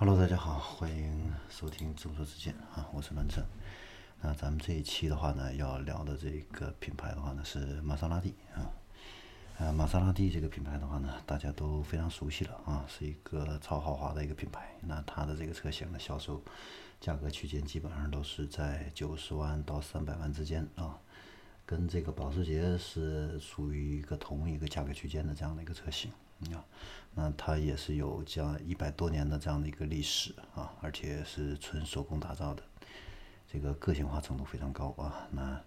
Hello，大家好，欢迎收听众说之见啊，我是栾成。那咱们这一期的话呢，要聊的这个品牌的话呢是玛莎拉蒂啊。呃，玛莎拉蒂这个品牌的话呢，大家都非常熟悉了啊，是一个超豪华的一个品牌。那它的这个车型的销售价格区间基本上都是在九十万到三百万之间啊，跟这个保时捷是属于一个同一个价格区间的这样的一个车型。啊，那它也是有这样一百多年的这样的一个历史啊，而且是纯手工打造的，这个个性化程度非常高啊。那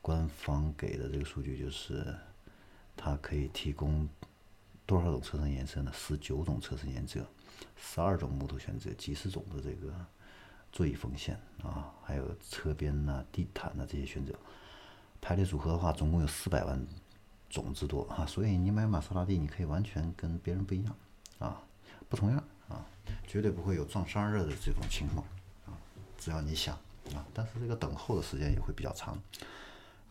官方给的这个数据就是，它可以提供多少种车身颜色呢？十九种车身颜色，十二种木头选择，几十种的这个座椅缝线啊，还有车边呐、地毯呐这些选择。排列组合的话，总共有四百万。种子多啊，所以你买玛莎拉蒂，你可以完全跟别人不一样啊，不同样啊，绝对不会有撞衫热的这种情况啊，只要你想啊，但是这个等候的时间也会比较长，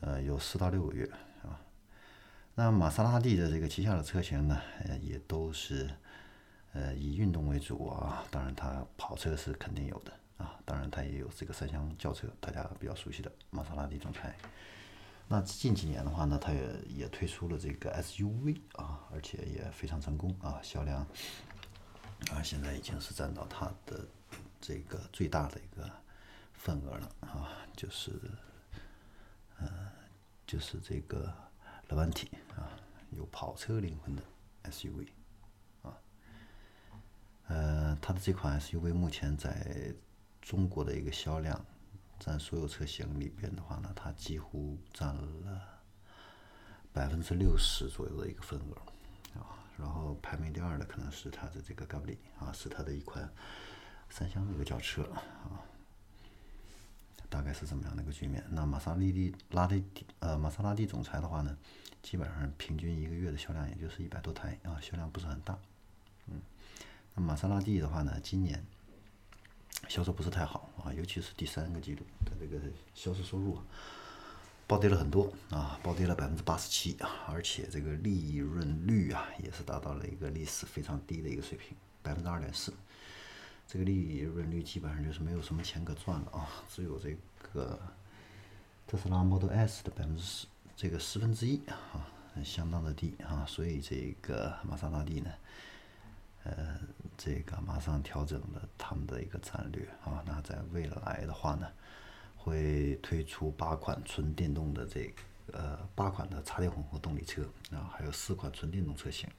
呃，有四到六个月啊。那玛莎拉蒂的这个旗下的车型呢，也都是呃以运动为主啊，当然它跑车是肯定有的啊，当然它也有这个三厢轿车，大家比较熟悉的玛莎拉蒂总裁。那近几年的话呢，它也也推出了这个 SUV 啊，而且也非常成功啊，销量啊现在已经是占到它的这个最大的一个份额了啊，就是呃就是这个 Levante 啊，有跑车灵魂的 SUV 啊，呃，它的这款 SUV 目前在中国的一个销量。占所有车型里边的话呢，它几乎占了百分之六十左右的一个份额啊。然后排名第二的可能是它的这个 g a b l i 啊，是它的一款三厢的一个轿车啊，大概是这么样的一个局面。那玛莎拉蒂拉蒂呃玛莎拉蒂总裁的话呢，基本上平均一个月的销量也就是一百多台啊，销量不是很大。嗯，那玛莎拉蒂的话呢，今年。销售不是太好啊，尤其是第三个季度的这个销售收入暴跌了很多啊，暴跌了百分之八十七啊，而且这个利润率啊也是达到了一个历史非常低的一个水平，百分之二点四。这个利润率基本上就是没有什么钱可赚了啊，只有这个特斯拉 Model S 的百分之十，这个十分之一啊，相当的低啊，所以这个玛莎拉蒂呢。呃，这个马上调整了他们的一个战略啊，那在未来的话呢，会推出八款纯电动的这呃八款的插电混合动力车啊，还有四款纯电动车型，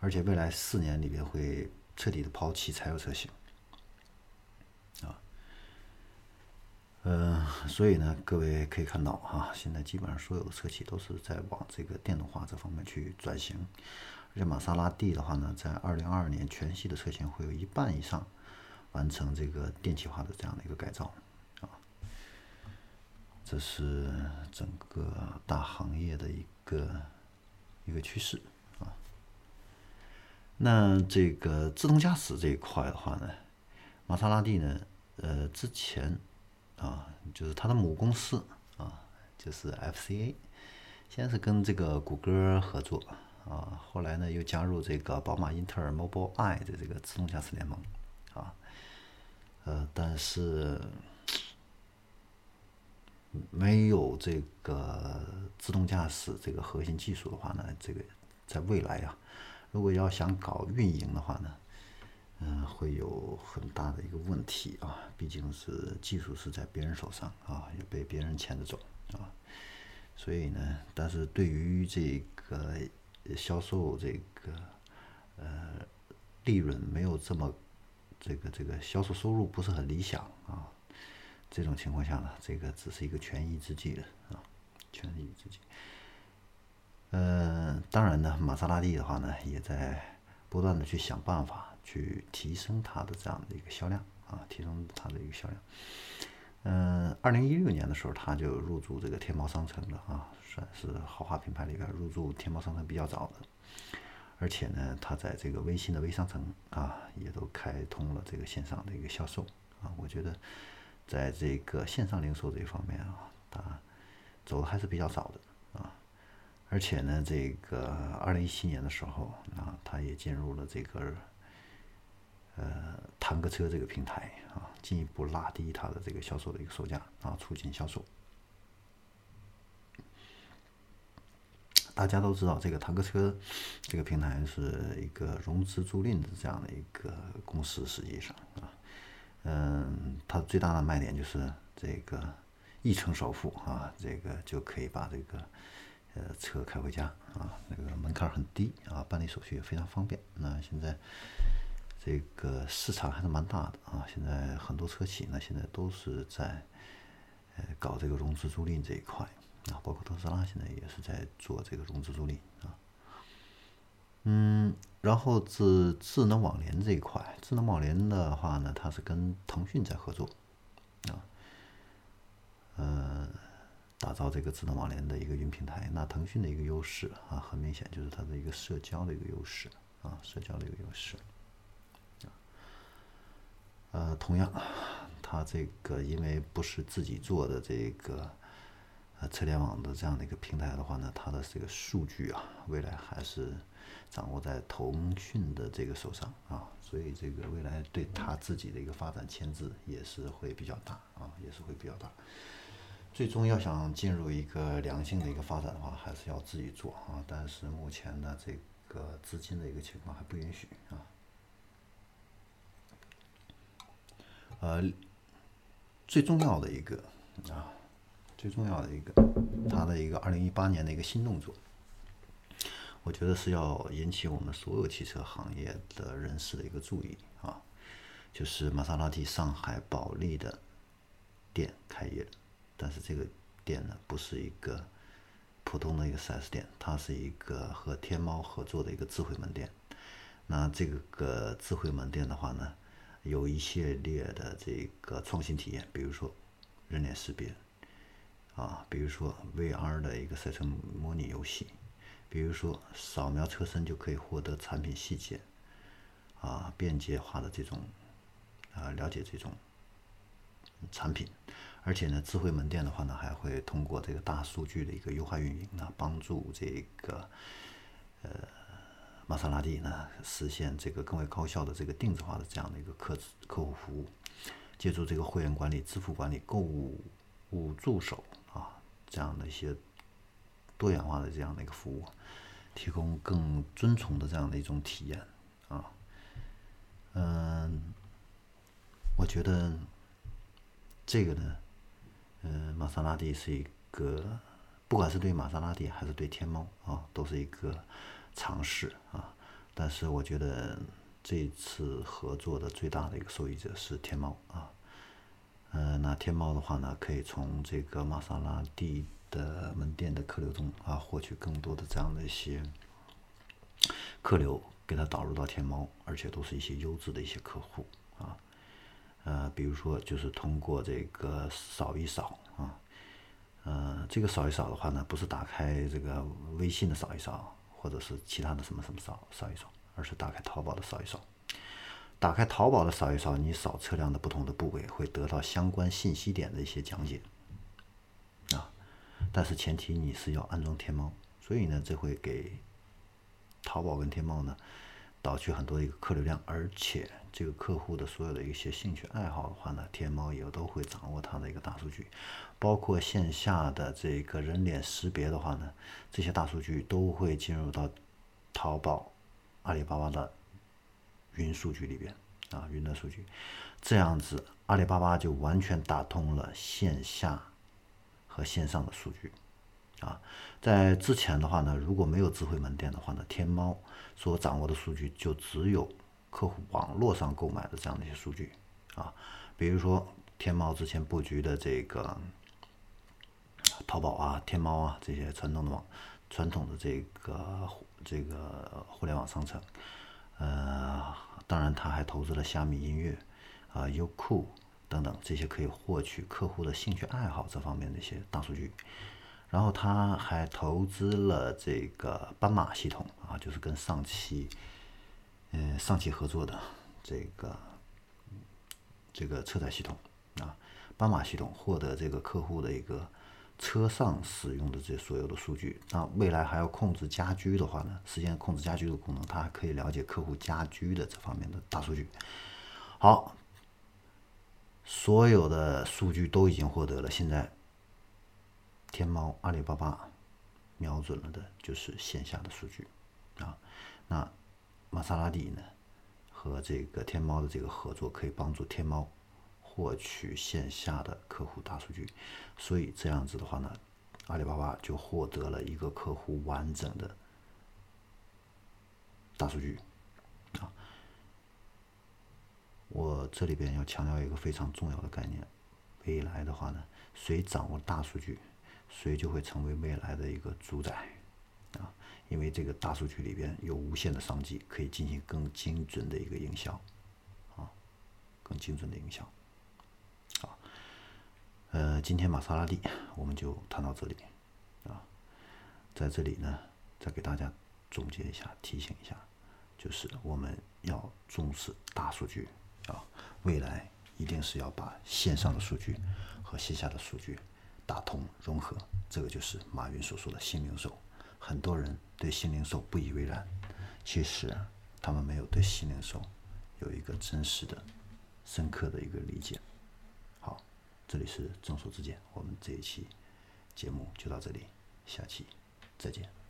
而且未来四年里边会彻底的抛弃柴油车型啊，呃，所以呢，各位可以看到哈，现在基本上所有的车企都是在往这个电动化这方面去转型。这玛莎拉蒂的话呢，在二零二二年全系的车型会有一半以上完成这个电气化的这样的一个改造，啊，这是整个大行业的一个一个趋势啊。那这个自动驾驶这一块的话呢，玛莎拉蒂呢，呃，之前啊，就是它的母公司啊，就是 FCA，先是跟这个谷歌合作。啊，后来呢又加入这个宝马、英特尔、Mobileye 的这个自动驾驶联盟，啊，呃，但是没有这个自动驾驶这个核心技术的话呢，这个在未来啊，如果要想搞运营的话呢，嗯，会有很大的一个问题啊，毕竟是技术是在别人手上啊，也被别人牵着走啊，所以呢，但是对于这个。销售这个呃利润没有这么这个这个销售收入不是很理想啊，这种情况下呢，这个只是一个权宜之计了啊，权宜之计。呃，当然呢，玛莎拉蒂的话呢，也在不断的去想办法去提升它的这样的一个销量啊，提升它的一个销量。嗯，二零一六年的时候，他就入驻这个天猫商城了啊，算是豪华品牌里边入驻天猫商城比较早的。而且呢，他在这个微信的微商城啊，也都开通了这个线上的一个销售啊。我觉得，在这个线上零售这一方面啊，他走的还是比较早的啊。而且呢，这个二零一七年的时候啊，他也进入了这个呃坦克车这个平台啊，进一步拉低它的这个销售的一个售价啊，促进销售。大家都知道，这个坦克车这个平台是一个融资租赁的这样的一个公司，实际上啊，嗯，它最大的卖点就是这个一成首付啊，这个就可以把这个呃车开回家啊，那个门槛很低啊，办理手续也非常方便。那现在这个市场还是蛮大的啊，现在很多车企呢，现在都是在呃搞这个融资租赁这一块。啊，包括特斯拉现在也是在做这个融资租赁啊，嗯，然后智智能网联这一块，智能网联的话呢，它是跟腾讯在合作啊，呃，打造这个智能网联的一个云平台。那腾讯的一个优势啊，很明显就是它的一个社交的一个优势啊，社交的一个优势，呃，同样，它这个因为不是自己做的这个呃。车联网的这样的一个平台的话呢，它的这个数据啊，未来还是掌握在腾讯的这个手上啊，所以这个未来对它自己的一个发展牵制也是会比较大啊，也是会比较大。最终要想进入一个良性的一个发展的话，还是要自己做啊，但是目前呢，这个资金的一个情况还不允许啊。呃，最重要的一个啊。最重要的一个，他的一个二零一八年的一个新动作，我觉得是要引起我们所有汽车行业的人士的一个注意啊，就是玛莎拉蒂上海保利的店开业，但是这个店呢不是一个普通的一个 4S 店，它是一个和天猫合作的一个智慧门店。那这个个智慧门店的话呢，有一系列的这个创新体验，比如说人脸识别。啊，比如说 VR 的一个赛车模拟游戏，比如说扫描车身就可以获得产品细节，啊，便捷化的这种啊了解这种产品，而且呢，智慧门店的话呢，还会通过这个大数据的一个优化运营呢，帮助这个呃玛莎拉蒂呢实现这个更为高效的这个定制化的这样的一个客客户服务，借助这个会员管理、支付管理、购物物助手啊。这样的一些多元化的这样的一个服务，提供更尊崇的这样的一种体验啊，嗯，我觉得这个呢，嗯，玛莎拉蒂是一个，不管是对玛莎拉蒂还是对天猫啊，都是一个尝试啊。但是我觉得这次合作的最大的一个受益者是天猫啊。呃，那天猫的话呢，可以从这个玛莎拉蒂的门店的客流中啊，获取更多的这样的一些客流，给它导入到天猫，而且都是一些优质的一些客户啊。呃，比如说就是通过这个扫一扫啊，呃，这个扫一扫的话呢，不是打开这个微信的扫一扫，或者是其他的什么什么扫扫一扫，而是打开淘宝的扫一扫。打开淘宝的扫一扫，你扫车辆的不同的部位，会得到相关信息点的一些讲解，啊，但是前提你是要安装天猫，所以呢，这会给淘宝跟天猫呢导去很多的一个客流量，而且这个客户的所有的一些兴趣爱好的话呢，天猫也都会掌握它的一个大数据，包括线下的这个人脸识别的话呢，这些大数据都会进入到淘宝、阿里巴巴的。云数据里边啊，云的数据，这样子阿里巴巴就完全打通了线下和线上的数据啊。在之前的话呢，如果没有智慧门店的话呢，天猫所掌握的数据就只有客户网络上购买的这样的一些数据啊。比如说天猫之前布局的这个淘宝啊、天猫啊这些传统的网、传统的这个这个互联网商城。呃，当然，他还投资了虾米音乐、啊优酷等等这些可以获取客户的兴趣爱好这方面的一些大数据。然后他还投资了这个斑马系统啊，就是跟上汽，嗯，上汽合作的这个这个车载系统啊，斑马系统获得这个客户的一个。车上使用的这所有的数据，那未来还要控制家居的话呢，实现控制家居的功能，它还可以了解客户家居的这方面的大数据。好，所有的数据都已经获得了，现在天猫、阿里巴巴瞄准了的就是线下的数据啊。那玛莎拉蒂呢和这个天猫的这个合作，可以帮助天猫获取线下的客户大数据，所以这样子的话呢，阿里巴巴就获得了一个客户完整的大数据啊。我这里边要强调一个非常重要的概念，未来的话呢，谁掌握大数据，谁就会成为未来的一个主宰，啊，因为这个大数据里边有无限的商机，可以进行更精准的一个营销，啊，更精准的营销，啊，呃，今天玛莎拉蒂我们就谈到这里，啊，在这里呢，再给大家总结一下，提醒一下，就是我们要重视大数据。啊，未来一定是要把线上的数据和线下的数据打通融合，这个就是马云所说的新零售。很多人对新零售不以为然，其实他们没有对新零售有一个真实的、深刻的一个理解。好，这里是众说之见，我们这一期节目就到这里，下期再见。